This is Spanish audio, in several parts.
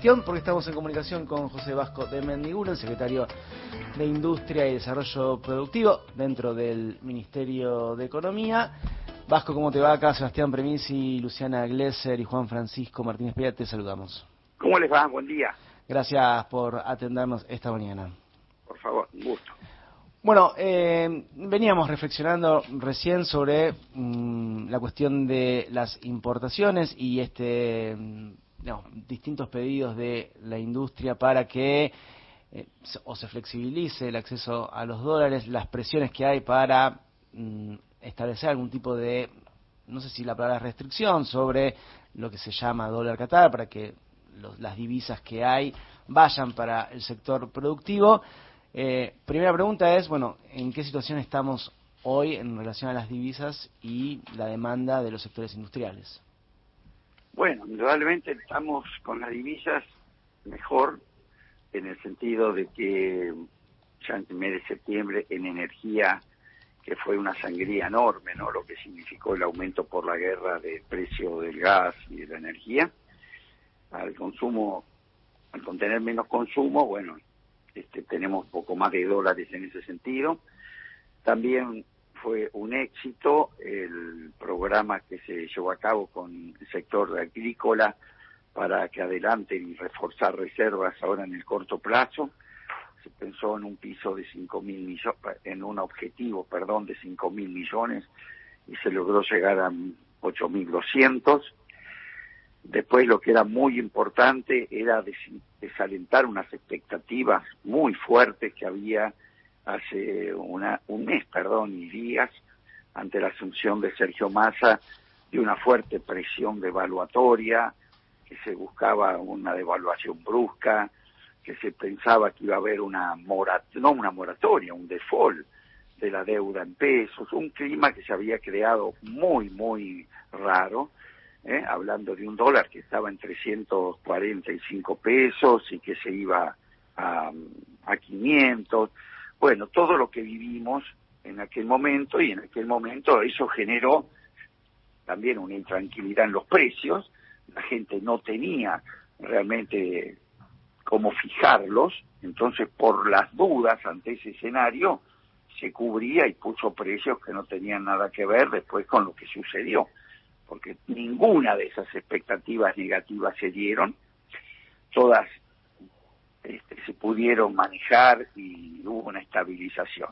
porque estamos en comunicación con José Vasco de Mendiguren, secretario de Industria y Desarrollo Productivo dentro del Ministerio de Economía. Vasco, ¿cómo te va acá? Sebastián Premisi, Luciana Glesser y Juan Francisco Martínez Pérez, te saludamos. ¿Cómo les va? Buen día. Gracias por atendernos esta mañana. Por favor, un gusto. Bueno, eh, veníamos reflexionando recién sobre mm, la cuestión de las importaciones y este mm, distintos pedidos de la industria para que eh, o se flexibilice el acceso a los dólares, las presiones que hay para mm, establecer algún tipo de, no sé si la palabra restricción, sobre lo que se llama dólar Qatar, para que las divisas que hay vayan para el sector productivo. Eh, primera pregunta es, bueno, ¿en qué situación estamos hoy en relación a las divisas y la demanda de los sectores industriales? Bueno, indudablemente estamos con las divisas mejor en el sentido de que ya en el mes de septiembre en energía, que fue una sangría enorme, ¿no? Lo que significó el aumento por la guerra del precio del gas y de la energía, al consumo, al contener menos consumo, bueno, este, tenemos poco más de dólares en ese sentido. También fue un éxito el programa que se llevó a cabo con sector agrícola para que adelanten y reforzar reservas ahora en el corto plazo. Se pensó en un piso de cinco mil millones, en un objetivo, perdón, de cinco mil millones y se logró llegar a ocho mil doscientos. Después lo que era muy importante era desalentar unas expectativas muy fuertes que había hace una, un mes, perdón, y días, ante la asunción de Sergio Massa de una fuerte presión devaluatoria, que se buscaba una devaluación brusca, que se pensaba que iba a haber una morat no una moratoria, un default de la deuda en pesos, un clima que se había creado muy, muy raro, ¿eh? hablando de un dólar que estaba en 345 pesos y que se iba a, a 500, bueno, todo lo que vivimos en aquel momento y en aquel momento eso generó también una intranquilidad en los precios, la gente no tenía realmente cómo fijarlos, entonces por las dudas ante ese escenario se cubría y puso precios que no tenían nada que ver después con lo que sucedió, porque ninguna de esas expectativas negativas se dieron, todas este, se pudieron manejar y hubo una estabilización.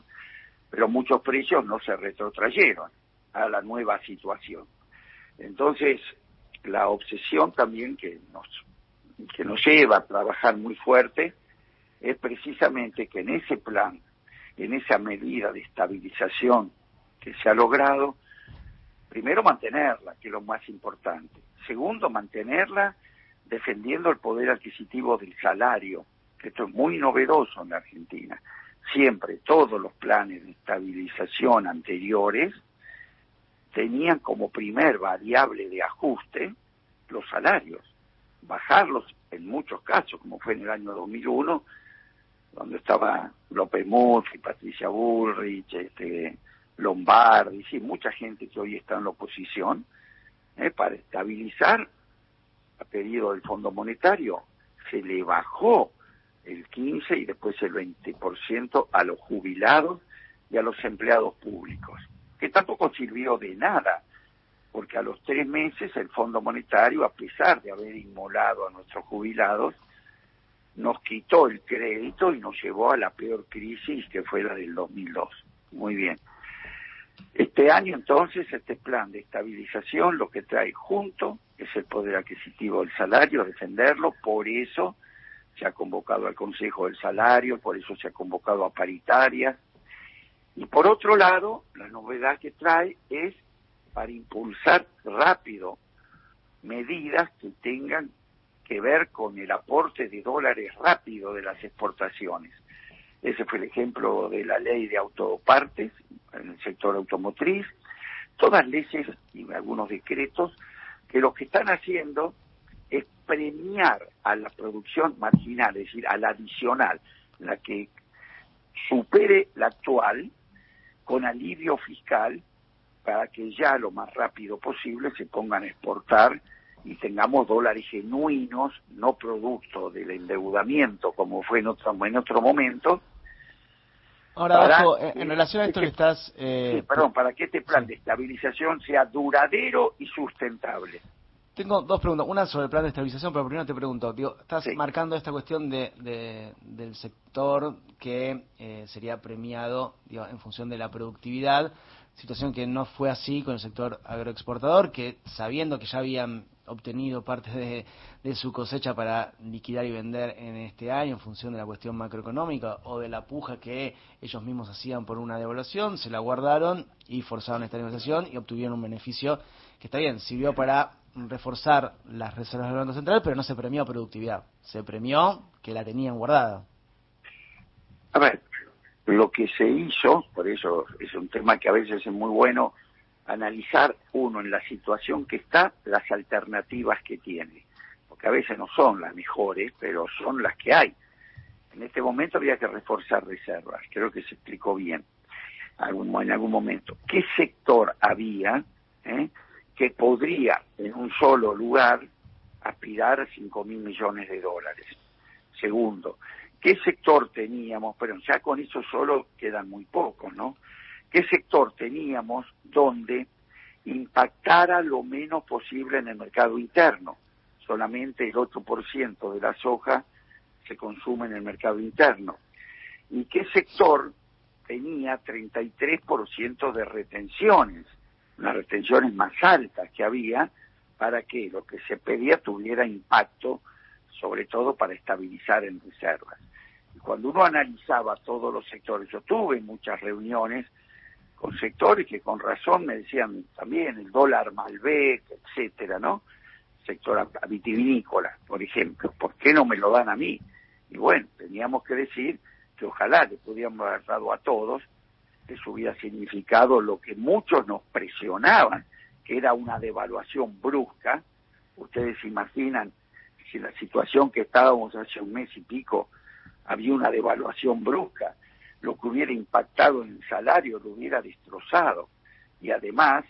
Pero muchos precios no se retrotrayeron a la nueva situación. Entonces, la obsesión también que nos, que nos lleva a trabajar muy fuerte es precisamente que en ese plan, en esa medida de estabilización que se ha logrado, primero mantenerla, que es lo más importante. Segundo, mantenerla defendiendo el poder adquisitivo del salario, esto es muy novedoso en la Argentina. Siempre todos los planes de estabilización anteriores tenían como primer variable de ajuste los salarios, bajarlos en muchos casos, como fue en el año 2001, donde estaba López Murphy, Patricia Bullrich, este, Lombardi, sí, mucha gente que hoy está en la oposición, ¿eh? para estabilizar a pedido del Fondo Monetario, se le bajó el 15 y después el 20% a los jubilados y a los empleados públicos, que tampoco sirvió de nada, porque a los tres meses el Fondo Monetario, a pesar de haber inmolado a nuestros jubilados, nos quitó el crédito y nos llevó a la peor crisis que fue la del 2002. Muy bien. Este año entonces este plan de estabilización lo que trae junto es el poder adquisitivo del salario, defenderlo, por eso se ha convocado al Consejo del Salario, por eso se ha convocado a paritarias. Y por otro lado, la novedad que trae es para impulsar rápido medidas que tengan que ver con el aporte de dólares rápido de las exportaciones. Ese fue el ejemplo de la ley de autopartes en el sector automotriz, todas leyes y algunos decretos que lo que están haciendo es premiar a la producción marginal, es decir, a la adicional, la que supere la actual, con alivio fiscal, para que ya lo más rápido posible se pongan a exportar y tengamos dólares genuinos, no producto del endeudamiento como fue en otro, en otro momento. Ahora, en relación a esto que estás... Eh, perdón, para que este plan de estabilización sea duradero y sustentable. Tengo dos preguntas. Una sobre el plan de estabilización, pero primero te pregunto, digo, estás marcando esta cuestión de, del sector que eh, sería premiado digo, en función de la productividad, situación que no fue así con el sector agroexportador, que sabiendo que ya habían obtenido parte de, de, su cosecha para liquidar y vender en este año en función de la cuestión macroeconómica o de la puja que ellos mismos hacían por una devaluación, se la guardaron y forzaron esta negociación y obtuvieron un beneficio que está bien, sirvió para reforzar las reservas del Banco Central, pero no se premió productividad, se premió que la tenían guardada. A ver, lo que se hizo, por eso es un tema que a veces es muy bueno analizar uno en la situación que está, las alternativas que tiene, porque a veces no son las mejores, pero son las que hay. En este momento había que reforzar reservas, creo que se explicó bien en algún momento. ¿Qué sector había? Eh? Que podría en un solo lugar aspirar a 5 mil millones de dólares. Segundo, ¿qué sector teníamos? Pero ya con eso solo quedan muy pocos, ¿no? ¿Qué sector teníamos donde impactara lo menos posible en el mercado interno? Solamente el 8% de la soja se consume en el mercado interno. ¿Y qué sector tenía 33% de retenciones? Las retenciones más altas que había para que lo que se pedía tuviera impacto, sobre todo para estabilizar en reservas. Y cuando uno analizaba todos los sectores, yo tuve muchas reuniones con sectores que con razón me decían también el dólar Malbec, etcétera, ¿no? Sector vitivinícola, por ejemplo, ¿por qué no me lo dan a mí? Y bueno, teníamos que decir que ojalá le pudiéramos haber dado a todos, eso hubiera significado lo que muchos nos presionaban, que era una devaluación brusca. Ustedes imaginan si la situación que estábamos hace un mes y pico había una devaluación brusca, lo que hubiera impactado en el salario lo hubiera destrozado y además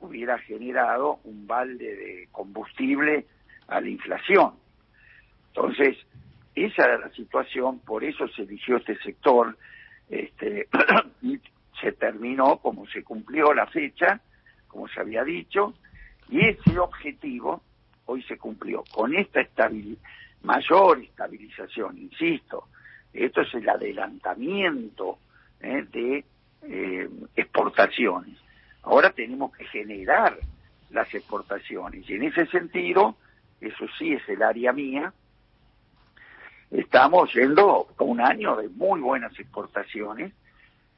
hubiera generado un balde de combustible a la inflación. Entonces, esa era la situación, por eso se eligió este sector, este, se terminó como se cumplió la fecha, como se había dicho, y ese objetivo hoy se cumplió. Con esta mayor estabilización, insisto, esto es el adelantamiento ¿eh? de eh, exportaciones. Ahora tenemos que generar las exportaciones y en ese sentido, eso sí es el área mía, estamos yendo a un año de muy buenas exportaciones,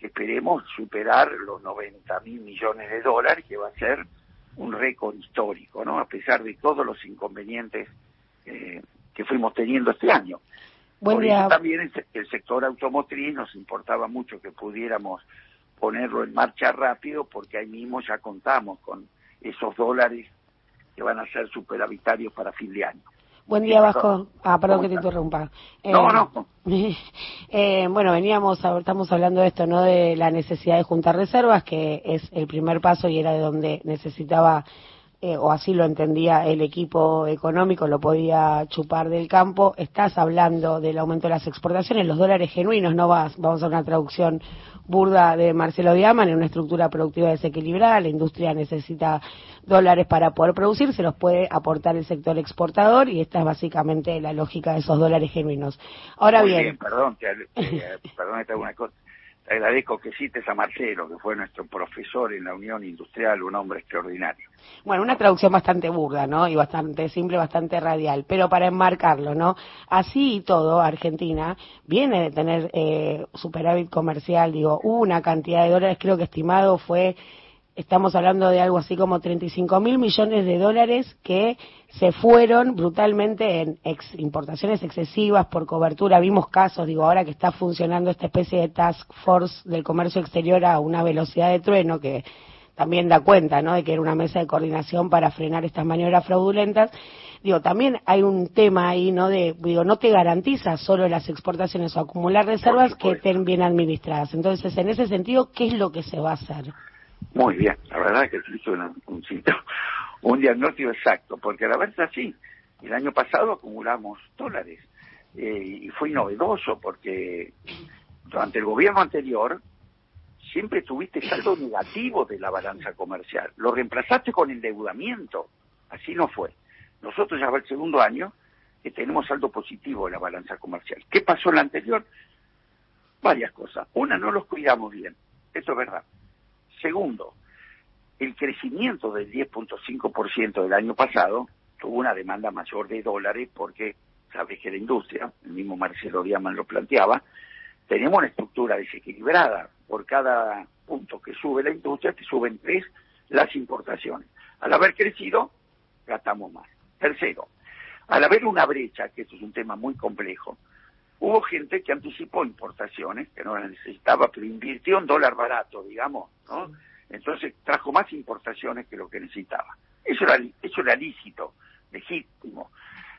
esperemos superar los 90 mil millones de dólares, que va a ser un récord histórico, ¿no? A pesar de todos los inconvenientes eh, que fuimos teniendo este año. Por eso también el, el, sector automotriz nos importaba mucho que pudiéramos ponerlo en marcha rápido, porque ahí mismo ya contamos con esos dólares que van a ser superavitarios para fin de año. Buen día, Vasco. Ah, perdón que te interrumpa. no, eh, no. Eh, bueno, veníamos, estamos hablando de esto, ¿no? De la necesidad de juntar reservas, que es el primer paso y era de donde necesitaba, eh, o así lo entendía el equipo económico, lo podía chupar del campo. Estás hablando del aumento de las exportaciones, los dólares genuinos, no vas, vamos a una traducción burda de Marcelo Diaman en una estructura productiva desequilibrada, la industria necesita dólares para poder producir, se los puede aportar el sector exportador y esta es básicamente la lógica de esos dólares genuinos. Ahora bien, perdón, perdón, te una cosa. Agradezco que cites a Marcelo, que fue nuestro profesor en la Unión Industrial, un hombre extraordinario. Bueno, una traducción bastante burda, ¿no? Y bastante simple, bastante radial, pero para enmarcarlo, ¿no? Así y todo, Argentina viene de tener eh, superávit comercial, digo, una cantidad de dólares, creo que estimado fue estamos hablando de algo así como 35 mil millones de dólares que se fueron brutalmente en importaciones excesivas por cobertura. Vimos casos, digo, ahora que está funcionando esta especie de task force del comercio exterior a una velocidad de trueno que también da cuenta, ¿no? De que era una mesa de coordinación para frenar estas maniobras fraudulentas. Digo, también hay un tema ahí, ¿no? De, digo, no te garantiza solo las exportaciones o acumular reservas que estén bien administradas. Entonces, en ese sentido, ¿qué es lo que se va a hacer? Muy bien, la verdad que es un, un sitio un diagnóstico exacto, porque la verdad es así. El año pasado acumulamos dólares eh, y fue novedoso porque durante el gobierno anterior siempre tuviste saldo negativo de la balanza comercial. Lo reemplazaste con endeudamiento. Así no fue. Nosotros ya va el segundo año que tenemos saldo positivo en la balanza comercial. ¿Qué pasó en la anterior? Varias cosas. Una, no los cuidamos bien. Esto es verdad. Segundo, el crecimiento del 10.5% del año pasado tuvo una demanda mayor de dólares porque, sabes que la industria, el mismo Marcelo Diaman lo planteaba, tenemos una estructura desequilibrada. Por cada punto que sube la industria, te suben tres las importaciones. Al haber crecido, gastamos más. Tercero, al haber una brecha, que esto es un tema muy complejo, hubo gente que anticipó importaciones, que no las necesitaba, pero invirtió en dólar barato, digamos, ¿no? Entonces trajo más importaciones que lo que necesitaba. Eso era, eso era lícito, legítimo.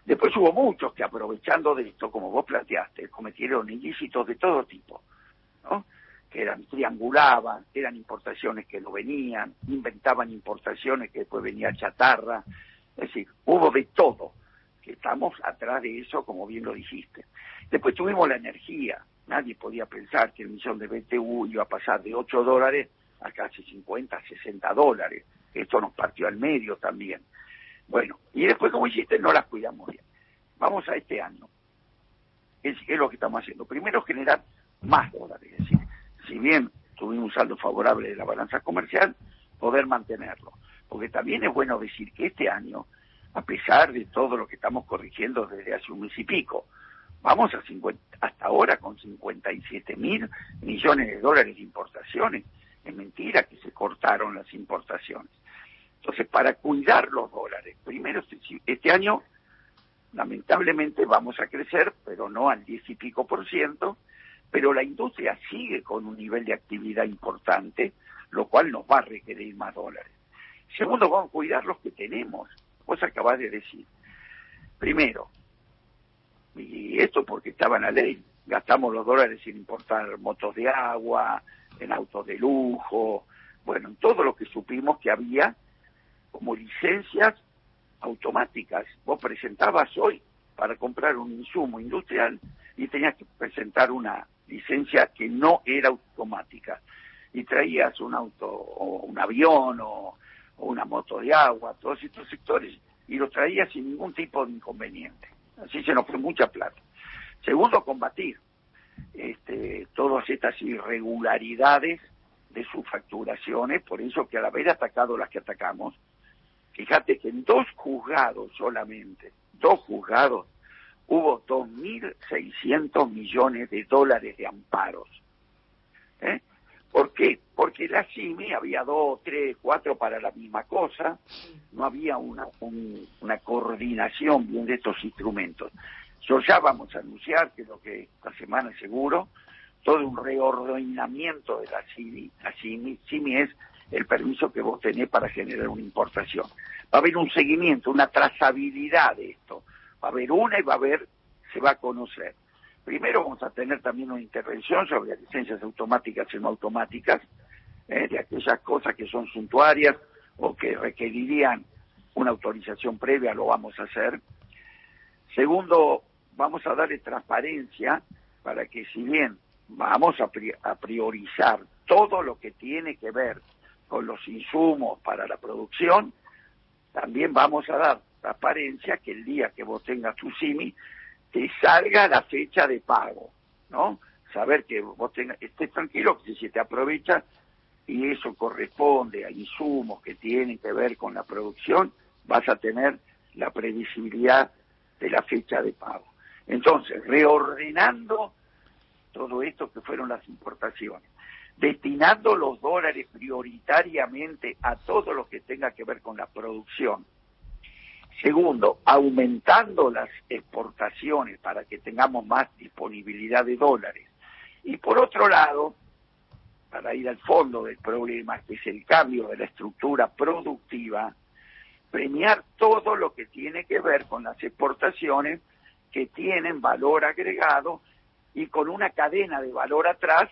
Después hubo muchos que aprovechando de esto, como vos planteaste, cometieron ilícitos de todo tipo, ¿no? que eran triangulaban, eran importaciones que no venían, inventaban importaciones que después venía chatarra, es decir, hubo de todo, estamos atrás de eso, como bien lo dijiste. Después tuvimos la energía, nadie podía pensar que el millón de BTU iba a pasar de 8 dólares a casi 50, 60 dólares, esto nos partió al medio también. Bueno, y después, como dijiste, no las cuidamos bien. Vamos a este año. ¿Qué es lo que estamos haciendo? Primero, generar más dólares. Es decir, si bien tuvimos un saldo favorable de la balanza comercial, poder mantenerlo. Porque también es bueno decir que este año, a pesar de todo lo que estamos corrigiendo desde hace un mes y pico, vamos a 50, hasta ahora con 57 mil millones de dólares de importaciones. Es mentira que se cortaron las importaciones. Entonces, para cuidar los dólares, primero, este, este año, lamentablemente, vamos a crecer, pero no al 10 y pico por ciento, pero la industria sigue con un nivel de actividad importante, lo cual nos va a requerir más dólares. Segundo, vamos a cuidar los que tenemos. Vos acabás de decir. Primero, y esto porque estaba en la ley, gastamos los dólares en importar motos de agua, en autos de lujo, bueno, en todo lo que supimos que había como licencias automáticas. Vos presentabas hoy para comprar un insumo industrial y tenías que presentar una licencia que no era automática. Y traías un auto o un avión o, una moto de agua, todos estos sectores, y los traías sin ningún tipo de inconveniente. Así se nos fue mucha plata. Segundo, combatir este, todas estas irregularidades de sus facturaciones, por eso que al haber atacado las que atacamos, Fíjate que en dos juzgados solamente, dos juzgados, hubo 2.600 millones de dólares de amparos. ¿Eh? ¿Por qué? Porque la Había dos, tres, cuatro para la misma cosa, no había una, una coordinación bien de estos instrumentos. Yo ya vamos a anunciar que lo que esta semana seguro, todo un reordenamiento de la CIMI, la CIMI, CIMI es el permiso que vos tenés para generar una importación. Va a haber un seguimiento, una trazabilidad de esto. Va a haber una y va a haber, se va a conocer. Primero vamos a tener también una intervención sobre licencias automáticas y no automáticas, de aquellas cosas que son suntuarias o que requerirían una autorización previa, lo vamos a hacer. Segundo, vamos a darle transparencia para que si bien vamos a priorizar todo lo que tiene que ver con los insumos para la producción, también vamos a dar transparencia que el día que vos tengas tu SIMI te salga la fecha de pago, ¿no? Saber que vos tengas, estés tranquilo que si te aprovecha y eso corresponde a insumos que tienen que ver con la producción, vas a tener la previsibilidad de la fecha de pago. Entonces, reordenando todo esto que fueron las importaciones, destinando los dólares prioritariamente a todo lo que tenga que ver con la producción. Segundo, aumentando las exportaciones para que tengamos más disponibilidad de dólares. Y por otro lado, para ir al fondo del problema, que es el cambio de la estructura productiva, premiar todo lo que tiene que ver con las exportaciones que tienen valor agregado y con una cadena de valor atrás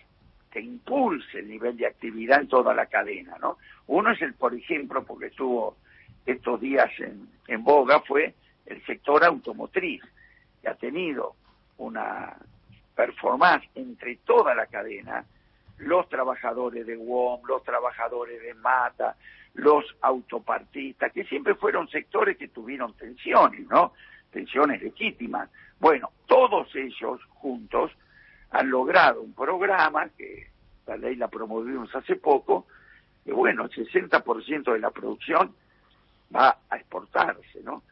que impulse el nivel de actividad en toda la cadena, ¿no? Uno es el, por ejemplo, porque estuvo estos días en, en boga fue el sector automotriz, que ha tenido una performance entre toda la cadena, los trabajadores de WOM, los trabajadores de Mata, los autopartistas, que siempre fueron sectores que tuvieron tensiones, ¿no? Tensiones legítimas. Bueno, todos ellos juntos han logrado un programa que la ley la promovimos hace poco, que bueno, el 60% de la producción va a exportarse, ¿no?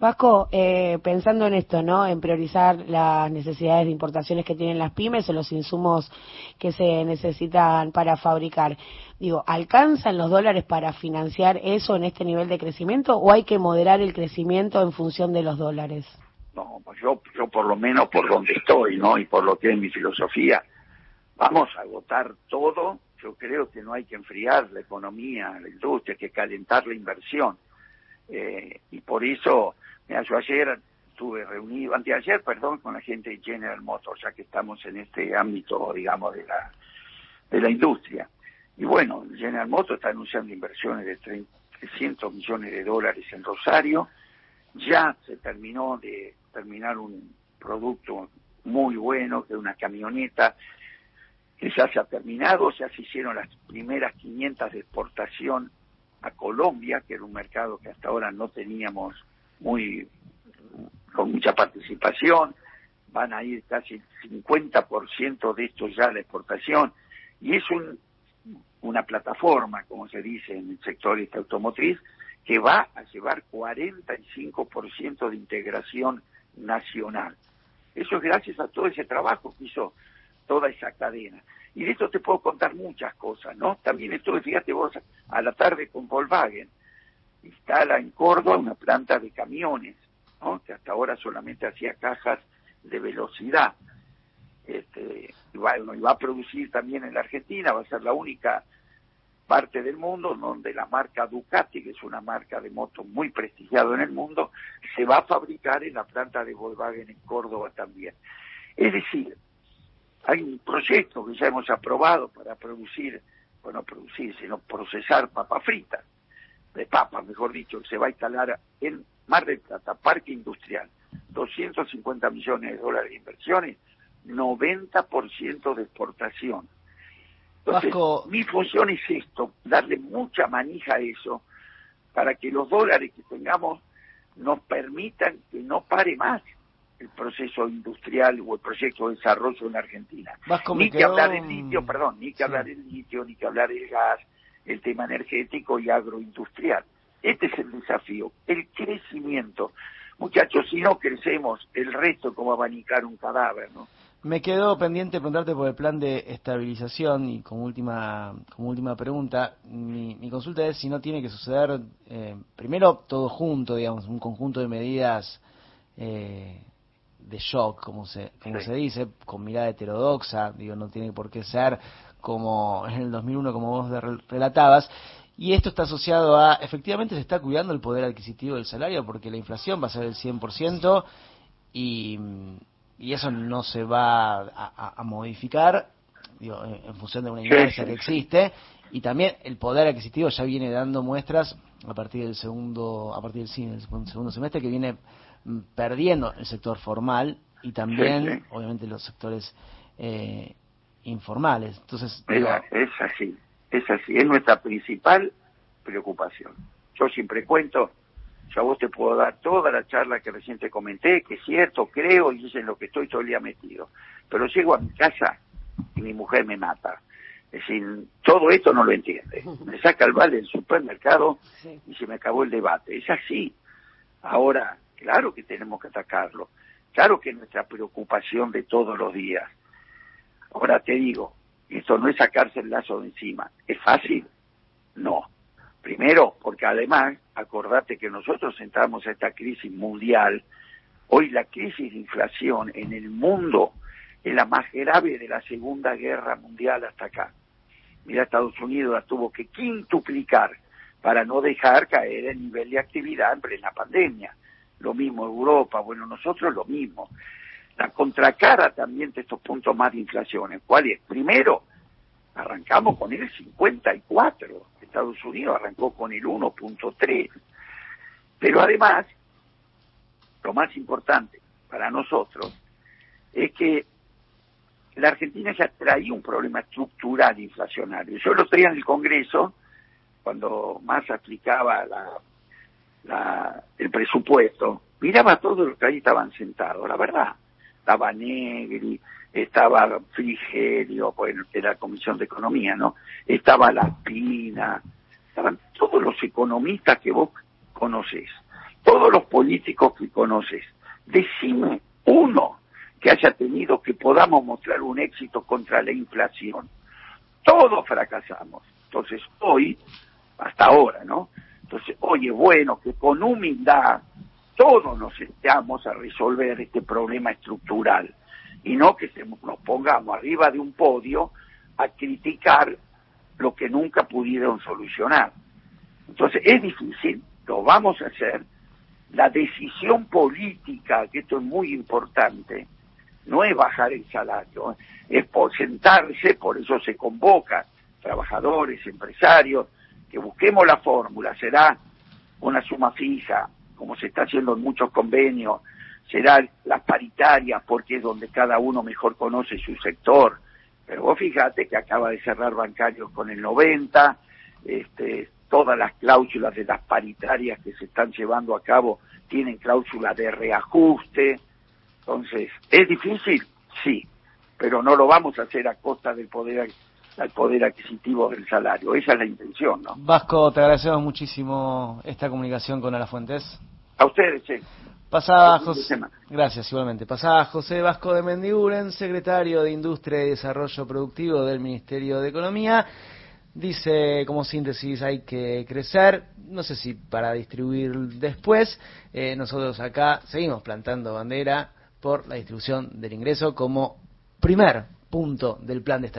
Vasco, eh, pensando en esto, ¿no? En priorizar las necesidades de importaciones que tienen las pymes o los insumos que se necesitan para fabricar. Digo, ¿alcanzan los dólares para financiar eso en este nivel de crecimiento o hay que moderar el crecimiento en función de los dólares? No, pues yo, yo por lo menos por donde estoy, ¿no? Y por lo que es mi filosofía, vamos a agotar todo. Yo creo que no hay que enfriar la economía, la industria, hay que calentar la inversión. Eh, y por eso Mira, yo ayer estuve reunido, anteayer, perdón, con la gente de General Motors, ya que estamos en este ámbito, digamos, de la, de la industria. Y bueno, General Motors está anunciando inversiones de 300 millones de dólares en Rosario. Ya se terminó de terminar un producto muy bueno, que es una camioneta que ya se ha terminado, ya se hicieron las primeras 500 de exportación a Colombia, que era un mercado que hasta ahora no teníamos muy con mucha participación, van a ir casi el 50% de esto ya a la exportación, y es un, una plataforma, como se dice en el sector este automotriz, que va a llevar 45% de integración nacional. Eso es gracias a todo ese trabajo que hizo toda esa cadena. Y de esto te puedo contar muchas cosas, ¿no? También estuve, fíjate vos, a la tarde con Volkswagen instala en Córdoba una planta de camiones, ¿no? que hasta ahora solamente hacía cajas de velocidad. Este, y, va, y va a producir también en la Argentina, va a ser la única parte del mundo donde la marca Ducati, que es una marca de motos muy prestigiada en el mundo, se va a fabricar en la planta de Volkswagen en Córdoba también. Es decir, hay un proyecto que ya hemos aprobado para producir, bueno, producir, sino procesar papas fritas de papas, mejor dicho, que se va a instalar en Mar del Plata, parque industrial, 250 millones de dólares de inversiones, 90% de exportación. Entonces, mi función es esto, darle mucha manija a eso, para que los dólares que tengamos nos permitan que no pare más el proceso industrial o el proyecto de desarrollo en Argentina. ni que hablar del litio, perdón, ni que hablar del litio, ni que hablar del gas, el tema energético y agroindustrial. Este es el desafío, el crecimiento. Muchachos, si no crecemos, el resto como abanicar un cadáver, ¿no? Me quedó pendiente preguntarte por el plan de estabilización y como última, como última pregunta, mi, consulta es si no tiene que suceder eh, primero todo junto, digamos, un conjunto de medidas eh, de shock, como se, como se dice, con mirada heterodoxa, digo, no tiene por qué ser como en el 2001, como vos relatabas. Y esto está asociado a, efectivamente, se está cuidando el poder adquisitivo del salario porque la inflación va a ser el 100% y, y eso no se va a, modificar digo, en, función de una inercia que existe. Y también el poder adquisitivo ya viene dando muestras a partir del segundo, a partir del segundo semestre que viene perdiendo el sector formal y también, obviamente, los sectores eh, informales. Entonces, es, así, es así, es nuestra principal preocupación. Yo siempre cuento, yo a vos te puedo dar toda la charla que recién te comenté, que es cierto, creo y es en lo que estoy todo el día metido. Pero llego a mi casa y mi mujer me mata. Es decir, todo esto no lo entiende. Me saca el vale del supermercado y se me acabó el debate. Es así. Ahora, claro que tenemos que atacarlo. Claro que es nuestra preocupación de todos los días. Ahora te digo, esto no es sacarse el lazo de encima. ¿Es fácil? No. Primero, porque además, acordate que nosotros entramos a esta crisis mundial. Hoy la crisis de inflación en el mundo es la más grave de la Segunda Guerra Mundial hasta acá. Mira, Estados Unidos la tuvo que quintuplicar para no dejar caer el nivel de actividad en plena pandemia. Lo mismo Europa, bueno, nosotros lo mismo la contracara también de estos puntos más de inflación. ¿Cuál es? Primero, arrancamos con el 54, el Estados Unidos arrancó con el 1.3. Pero además, lo más importante para nosotros es que la Argentina ya traía un problema estructural inflacionario. Yo lo traía en el Congreso, cuando más aplicaba la, el presupuesto, miraba a todos los que ahí estaban sentados, la verdad. Estaba Negri, estaba Frigerio, bueno, de la Comisión de Economía, ¿no? Estaba La Pina, estaban todos los economistas que vos conoces, todos los políticos que conoces. Decime uno que haya tenido que podamos mostrar un éxito contra la inflación. Todos fracasamos. Entonces, hoy, hasta ahora, ¿no? Entonces, oye, bueno que con humildad todos nos sentamos a resolver este problema estructural y no que nos pongamos arriba de un podio a criticar lo que nunca pudieron solucionar. Entonces, es difícil, lo vamos a hacer. La decisión política, que esto es muy importante, no es bajar el salario, es por sentarse, por eso se convoca trabajadores, empresarios, que busquemos la fórmula, será una suma fija, como se está haciendo en muchos convenios, será las paritarias, porque es donde cada uno mejor conoce su sector. Pero vos fíjate que acaba de cerrar bancarios con el 90, este, todas las cláusulas de las paritarias que se están llevando a cabo tienen cláusulas de reajuste, entonces, ¿es difícil? Sí, pero no lo vamos a hacer a costa del poder al poder adquisitivo del salario. Esa es la intención, ¿no? Vasco, te agradecemos muchísimo esta comunicación con Fuentes. A ustedes, sí. Pasada José, gracias igualmente. Pasada José Vasco de Mendiguren, secretario de Industria y Desarrollo Productivo del Ministerio de Economía. Dice como síntesis hay que crecer, no sé si para distribuir después. Eh, nosotros acá seguimos plantando bandera por la distribución del ingreso como primer punto del plan de estabilidad.